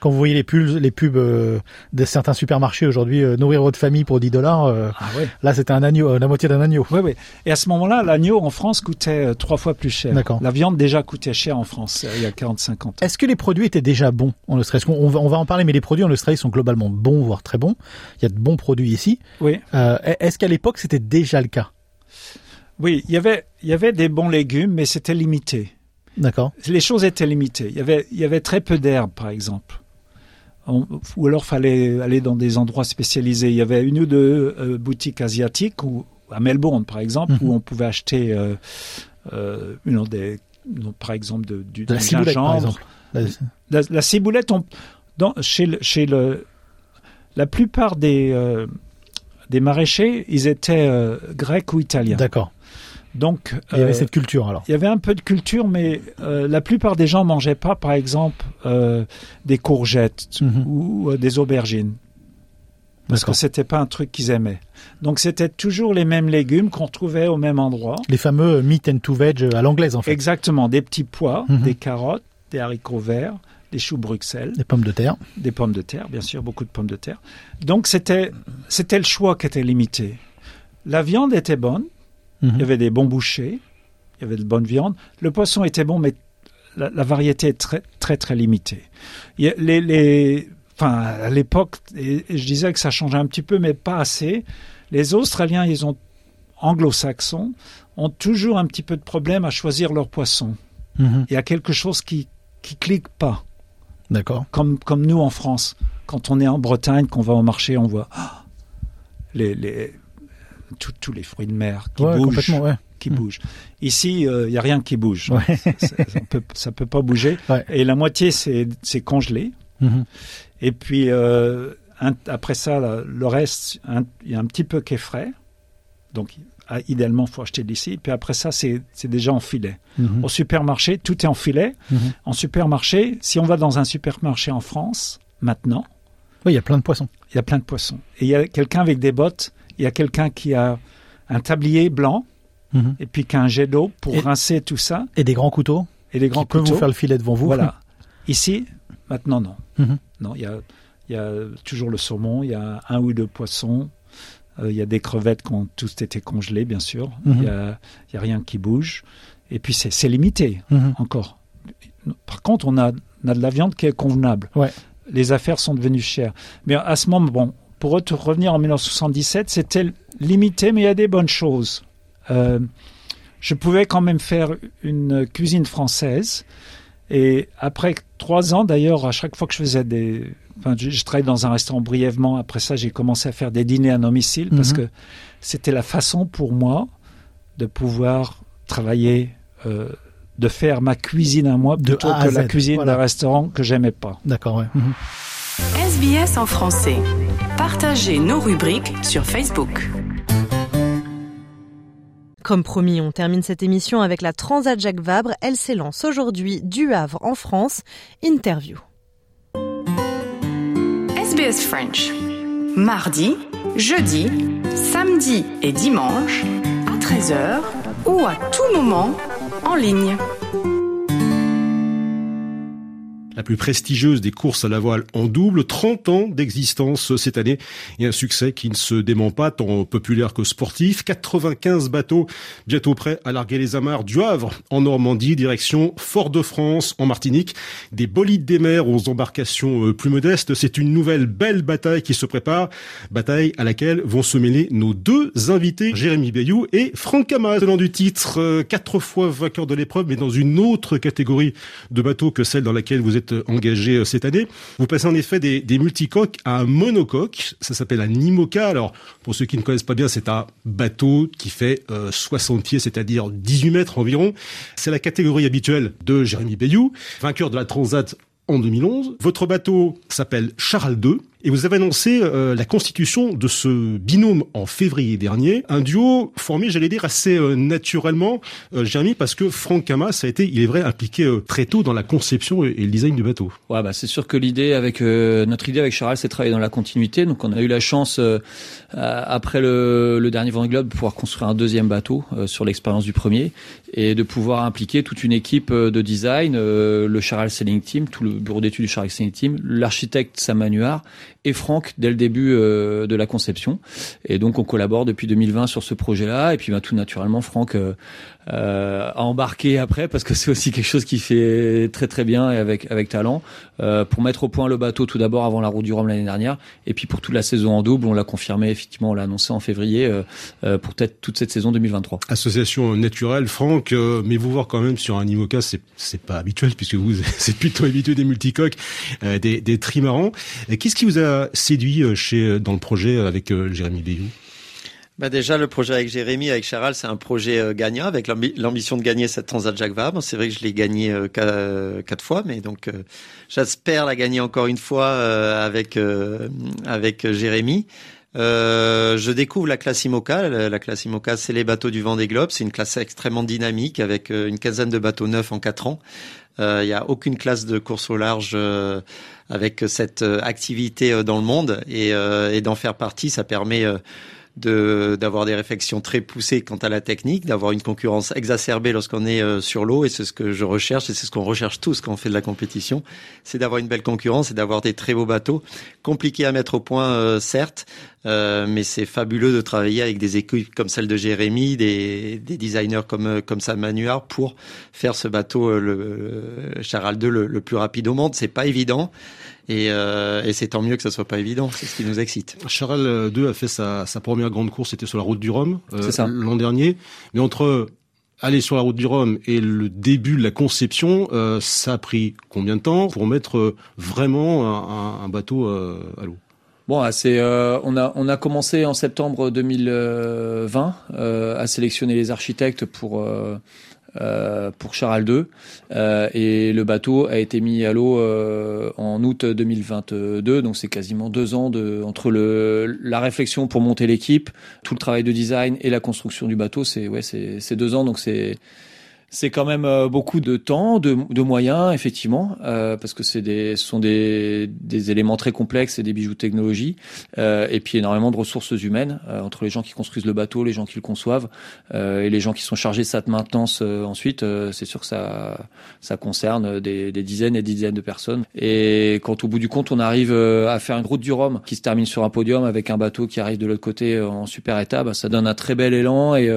Quand vous voyez les pubs, les pubs euh, de certains supermarchés aujourd'hui, euh, nourrir votre famille pour 10 dollars, euh, Ah ouais. là c'était un agneau, la moitié d'un agneau. Oui, oui. Et à ce moment-là, l'agneau en France coûtait trois fois plus cher. D'accord. La viande déjà coûtait cher en France il y a 40-50 ans. Est-ce que les produits étaient déjà bons en Australie? On va, on va en parler, mais les produits en Australie sont globalement bons, voire très bons. Il y a de bons produits ici. Oui. Est-ce qu'à l'époque c'était déjà le cas? Oui, il y avait, il y avait des bons légumes, mais c'était limité. D'accord. Les choses étaient limitées. Il y avait, il y avait très peu d'herbes, par exemple. On- ou alors fallait aller dans des endroits spécialisés. Il y avait une ou deux euh, boutiques asiatiques, ou, à Melbourne, par exemple, Mhm. où on pouvait acheter, euh, euh, une- des, non, par exemple, de, du, De la ciboulette, par exemple. La- La, la ciboulette, on, dans, chez, le, chez le, la plupart des, des maraîchers, ils étaient grecs ou italiens. D'accord. Donc, Il y avait euh, cette culture alors. il y avait un peu de culture, mais euh, la plupart des gens mangeaient pas, par exemple, euh, des courgettes Mhm. ou des aubergines. Parce que c'était pas un truc qu'ils aimaient. Donc c'était toujours les mêmes légumes qu'on trouvait au même endroit. Les fameux meat and to veg à l'anglaise en fait. Exactement, des petits pois, Mhm. des carottes, des haricots verts, des choux Bruxelles, Des pommes de terre. des pommes de terre, bien sûr, beaucoup de pommes de terre. Donc c'était c'était le choix qui était limité. La viande était bonne, Mhm. il y avait des bons bouchers, il y avait de bonne viande. Le poisson était bon, mais la, la variété est très très très limitée. Il y a les, les, enfin à l'époque, je disais que ça changeait un petit peu, mais pas assez. Les Australiens, ils ont anglo-saxons, ont toujours un petit peu de problème à choisir leur poisson. Mhm. Il y a quelque chose qui qui clique pas D'accord. comme, comme nous en France. Quand on est en Bretagne, qu'on va au marché, on voit ah, les, les, tous- les fruits de mer qui Ouais, bougent. ouais. qui bouge. Ici, il y a rien qui bouge. Ouais. Ça, ça peut, pas bouger. Et la moitié, c'est congelé. Mhm. Et puis euh, un- après ça, là, le reste, il y a un petit peu qui est frais. Donc ah, idéalement, faut acheter d'ici. Puis après ça, c'est déjà en filet. Mhm. Au supermarché, tout est en filet. Mhm. En supermarché, si on va dans un supermarché en France, maintenant, Oui, il y a plein de poissons. il y a plein de poissons. Et il y a quelqu'un avec des bottes, il y a quelqu'un qui a un tablier blanc, Mhm. et puis qui a un jet d'eau pour Et- rincer tout ça. Et des grands couteaux. Et des grands qui peuvent couteaux. vous faire le filet devant vous. Voilà. (laughs) Ici, maintenant, non. Mhm. Non, il y a, il y a toujours le saumon, il y a un ou deux poissons, euh, il y a des crevettes qui ont tous été congelées, bien sûr. Mhm. Il y a, il y a rien qui bouge. Et puis, c'est limité, Mhm. encore. Par contre, on a, on a de la viande qui est convenable. Ouais. Les affaires sont devenues chères. Mais à ce moment, bon, pour re- revenir en 1977, c'était limité, mais il y a des bonnes choses. Euh, je pouvais quand même faire une cuisine française. Et après trois ans, d'ailleurs, à chaque fois que je faisais des... Enfin, je, je travaillais dans un restaurant brièvement. Après ça, j'ai commencé à faire des dîners à domicile parce Mhm. que c'était la façon pour moi de pouvoir travailler, euh, de faire ma cuisine à moi plutôt A à que la cuisine voilà. d'un restaurant que j'aimais pas. D'accord, ouais. Mhm. SBS en français. Partagez nos rubriques sur Facebook. Comme promis, on termine cette émission avec la Transat Jacques Vabre. Elle s'élance aujourd'hui du Havre en France. Interview. SBS French. Mardi, jeudi, samedi et dimanche à 13h ou à tout moment en ligne. La plus prestigieuse des courses à la voile en double, 30 ans d'existence cette année et un succès qui ne se dément pas tant populaire que sportif. 95 bateaux bientôt prêts à larguer les amarres du Havre en Normandie, direction Fort-de-France en Martinique. Des bolides des mers aux embarcations euh, plus modestes. C'est une nouvelle belle bataille qui se prépare. Bataille à laquelle vont se mêler nos deux invités, Jérémy Bayou et Franck Camas, tenant du titre, euh, quatre fois vainqueur de l'épreuve, mais dans une autre catégorie de bateaux que celle dans laquelle vous êtes engagé euh, cette année. Vous passez en effet des, multicoques à un monocoque. Ça s'appelle un IMOCA. Alors, pour ceux qui ne connaissent pas bien, c'est un bateau qui fait euh, 60 pieds, c'est-à-dire 18 mètres environ. C'est la catégorie habituelle de Jérémy Bayou, vainqueur de la Transat en 2011. Votre bateau s'appelle Charal 2 et vous avez annoncé euh, la constitution de ce binôme en février dernier. Un duo formé, j'allais dire, assez euh, naturellement, euh, Jérémy, parce que Franck Camas a été, il est vrai, impliqué euh, très tôt dans la conception et, le design du bateau. Ouais, bah c'est sûr que l'idée avec euh, notre idée avec Charles, c'est de travailler dans la continuité. Donc on a eu la chance euh, après le, le dernier Vendée Globe de pouvoir construire un deuxième bateau sur l'expérience du premier et de pouvoir impliquer toute une équipe de design, le Charal Selling Team, tout le bureau d'études du Charal Selling Team, l'architecte Sam Manuard et Franck dès le début euh, de la conception. Et donc on collabore depuis 2020 sur ce projet-là. Et puis bah, tout naturellement, Franck euh, a embarqué après parce que c'est aussi quelque chose qui fait très très bien et avec avec talent euh, pour mettre au point le bateau tout d'abord avant la route du Rhum l'année dernière et puis pour toute la saison en double on l'a confirmé effectivement on l'a annoncé en février euh, euh, pour peut-être toute cette saison 2023 Association naturelle, Franck, euh, mais vous voir quand même sur un IMOCA, c'est c'est pas habituel puisque vous (laughs) c'est plutôt habitué des multicoques, euh, des, des trimarans. Qu'est-ce qui vous a séduit chez dans le projet avec Jérémy Bayou? Bah déjà, le projet avec Jérémy, avec Charal, c'est un projet euh, gagnant, avec l'ambi- l'ambition de gagner cette Transat Jacques Vabre. C'est vrai que je l'ai gagné euh, euh, quatre fois, mais donc j'espère la gagner encore une fois avec avec Jérémy. Je découvre la classe IMOCA. La, la classe IMOCA, c'est les bateaux du Vendée Globe. C'est une classe extrêmement dynamique avec une quinzaine de bateaux neufs en quatre ans. Il n'y a aucune classe de course au large avec cette activité dans le monde et, et d'en faire partie, ça permet de d'avoir des réflexions très poussées quant à la technique, d'avoir une concurrence exacerbée lorsqu'on est euh, sur l'eau et c'est ce que je recherche et c'est ce qu'on recherche tous quand on fait de la compétition, c'est d'avoir une belle concurrence et d'avoir des très beaux bateaux, compliqués à mettre au point euh, certes, euh, mais c'est fabuleux de travailler avec des équipes comme celle de Jérémy, des, des designers comme euh, comme Sam Manuard pour faire ce bateau euh, le Charal 2 le, le plus rapide au monde. C'est pas évident. Et, euh, et c'est tant mieux que ça soit pas évident, c'est ce qui nous excite. Charal 2 a fait sa, sa première grande course, c'était sur la route du Rhum euh, C'est ça. l'an dernier. Mais entre aller sur la route du Rhum et le début de la conception, euh, ça a pris combien de temps pour mettre euh, vraiment un, un- un bateau euh, à l'eau? Bon, c'est, euh, on a on a commencé en septembre 2020 euh, à sélectionner les architectes pour euh, euh, pour Charal 2 euh, et le bateau a été mis à l'eau euh, en août 2022 donc c'est quasiment deux ans de entre le la réflexion pour monter l'équipe tout le travail de design et la construction du bateau c'est ouais c'est deux ans. Donc c'est c'est quand même euh, beaucoup de temps, de, de moyens, effectivement, euh, parce que c'est des, ce sont des, des éléments très complexes et des bijoux de technologie, euh, et puis énormément de ressources humaines euh, entre les gens qui construisent le bateau, les gens qui le conçoivent, euh, et les gens qui sont chargés de sa maintenance euh, ensuite. c'est sûr que ça, ça concerne des, des dizaines et des dizaines de personnes. Et quand au bout du compte, on arrive à faire une route du Rhum qui se termine sur un podium avec un bateau qui arrive de l'autre côté en super état, bah, ça donne un très bel élan et,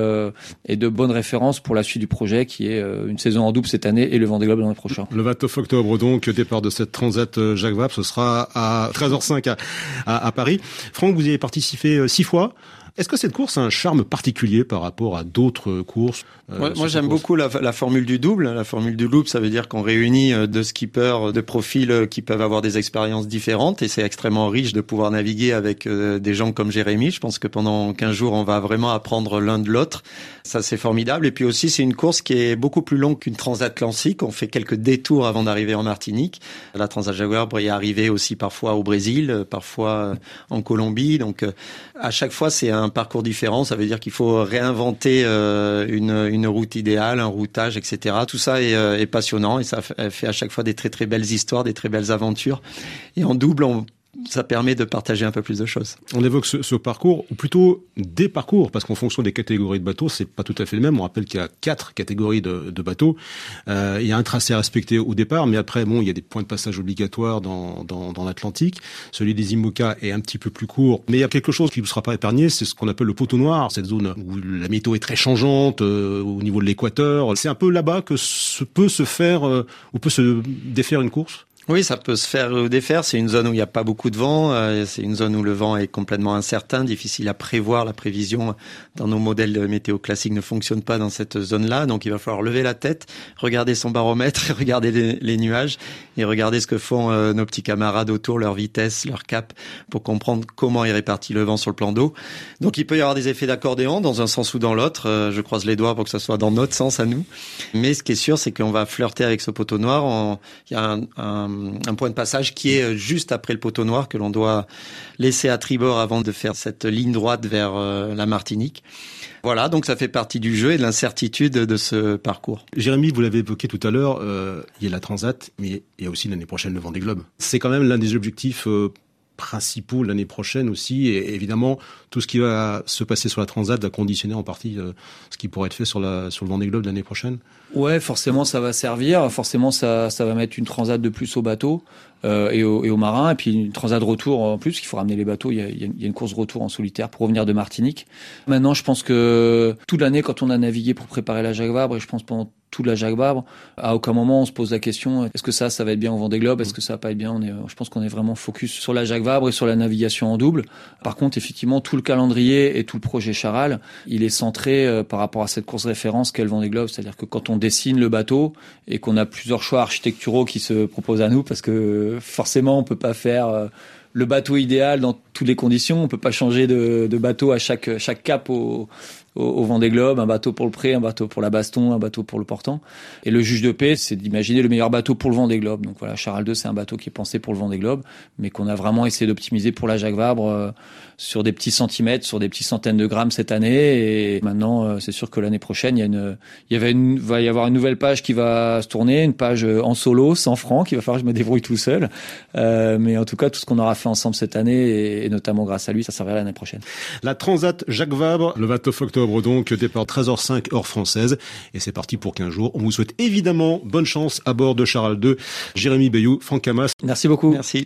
et de bonnes références pour la suite du projet est euh, une saison en double cette année et le Vendée Globe l'an prochain. Le 29 octobre, donc, départ de cette Transat euh, Jacques Vabre, ce sera à 13h05 à, à, à Paris. Franck, vous y avez participé euh, six fois. Est-ce que cette course a un charme particulier par rapport à d'autres courses euh, moi, j'aime beaucoup la, la formule du double. La formule du double, ça veut dire qu'on réunit euh, deux skippers de profils euh, qui peuvent avoir des expériences différentes et c'est extrêmement riche de pouvoir naviguer avec euh, des gens comme Jérémy. Je pense que pendant 15 jours, on va vraiment apprendre l'un de l'autre. Ça, c'est formidable. Et puis aussi, c'est une course qui est beaucoup plus longue qu'une transat classique. On fait quelques détours avant d'arriver en Martinique. La transat Jaguar pourrait y arriver aussi parfois au Brésil, euh, parfois euh, en Colombie. Donc, euh, à chaque fois, c'est un parcours différent. Ça veut dire qu'il faut réinventer euh, une, route idéale, un routage, etc. Tout ça est, euh, est passionnant et ça fait à chaque fois des très très belles histoires, des très belles aventures. Et en double, on, ça permet de partager un peu plus de choses. On évoque ce, ce parcours, ou plutôt des parcours, parce qu'en fonction des catégories de bateaux, c'est pas tout à fait le même. On rappelle qu'il y a quatre catégories de, de bateaux. Euh, il y a un tracé à respecter au départ, mais après, bon, il y a des points de passage obligatoires dans, dans, dans l'Atlantique. Celui des IMOCA est un petit peu plus court, mais il y a quelque chose qui ne sera pas épargné, c'est ce qu'on appelle le poteau noir, cette zone où la météo est très changeante euh, au niveau de l'équateur. C'est un peu là-bas que se peut se faire, euh, ou peut se défaire une course? Oui, ça peut se faire ou défaire. C'est une zone où il n'y a pas beaucoup de vent. euh, C'est une zone où le vent est complètement incertain, difficile à prévoir. La prévision dans nos modèles météo classiques ne fonctionne pas dans cette zone-là. Donc, il va falloir lever la tête, regarder son baromètre, (laughs) regarder les, nuages et regarder ce que font euh, nos petits camarades autour, leur vitesse, leur cap, pour comprendre comment est réparti le vent sur le plan d'eau. Donc, il peut y avoir des effets d'accordéon dans un sens ou dans l'autre. Euh, je croise les doigts pour que ce soit dans notre sens à nous. Mais ce qui est sûr, c'est qu'on va flirter avec ce poteau noir. Il y a un, un- un point de passage qui est juste après le poteau noir que l'on doit laisser à tribord avant de faire cette ligne droite vers euh, la Martinique. Voilà, donc ça fait partie du jeu et de l'incertitude de ce parcours. Jérémy, vous l'avez évoqué tout à l'heure, euh, il y a la Transat, mais il y a aussi l'année prochaine le Vendée Globe. C'est quand même l'un des objectifs euh, principaux l'année prochaine aussi, et évidemment, tout ce qui va se passer sur la Transat va conditionner en partie euh, ce qui pourrait être fait sur, la, sur le Vendée Globe l'année prochaine. Ouais, forcément ça va servir, forcément ça, ça va mettre une transat de plus au bateau euh, et, aux, et aux marins, et puis une transat de retour en plus, qu'il faut ramener les bateaux, il y, a, il y a une- course retour en solitaire pour revenir de Martinique. Maintenant je pense que toute l'année quand on a navigué pour préparer la Jacques Vabre, et je pense pendant toute la Jacques Vabre, à aucun moment on se pose la question est-ce que ça, ça va être bien au Vendée Globe, est-ce que ça va pas être bien? On est, Je pense qu'on est vraiment focus sur la Jacques Vabre et sur la navigation en double. Par contre, effectivement, tout le calendrier et tout le projet Charal, il est centré euh, par rapport à cette course référence qu'est le Vendée Globe, c'est-à-dire que quand on dessine le bateau et qu'on a plusieurs choix architecturaux qui se proposent à nous, parce que forcément on peut pas faire euh, le bateau idéal dans toutes les conditions, on peut pas changer de, de bateau à chaque chaque cap au, au, au Vendée Globe, un bateau pour le pré, un bateau pour la baston, un bateau pour le portant. Et le juge de paix, c'est d'imaginer le meilleur bateau pour le Vendée Globe. Donc voilà, Charal 2, c'est un bateau qui est pensé pour le Vendée Globe, mais qu'on a vraiment essayé d'optimiser pour la Jacques Vabre euh, sur des petits centimètres, sur des petits centaines de grammes cette année. Et maintenant, euh, c'est sûr que l'année prochaine, il y a une, il y avait une, va y avoir une nouvelle page qui va se tourner, une page euh, en solo, sans francs, qui va falloir que je me débrouille tout seul. Euh, mais en tout cas, tout ce qu'on aura fait ensemble cette année, et, et notamment grâce à lui, ça servira l'année prochaine. La Transat Jacques Vabre, le 29 octobre donc, départ 13h05 heure française, et c'est parti pour 15 jours. On vous souhaite évidemment bonne chance à bord de Charal 2. Jérémy Bayou, Franck Camas. Merci beaucoup. Merci.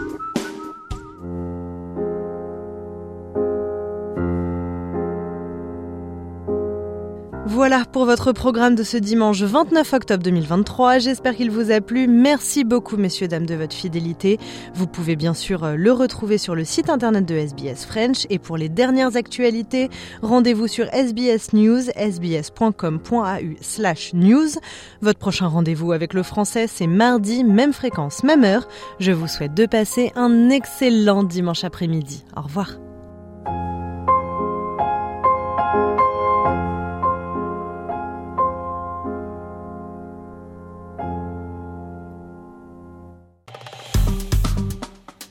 Voilà pour votre programme de ce dimanche 29 octobre 2023. J'espère qu'il vous a plu. Merci beaucoup, messieurs, dames, de votre fidélité. Vous pouvez bien sûr euh, le retrouver sur le site internet de SBS French. Et pour les dernières actualités, rendez-vous sur SBS News, sbs.com.au slash news. Votre prochain rendez-vous avec le français, c'est mardi, même fréquence, même heure. Je vous souhaite de passer un excellent dimanche après-midi. Au revoir.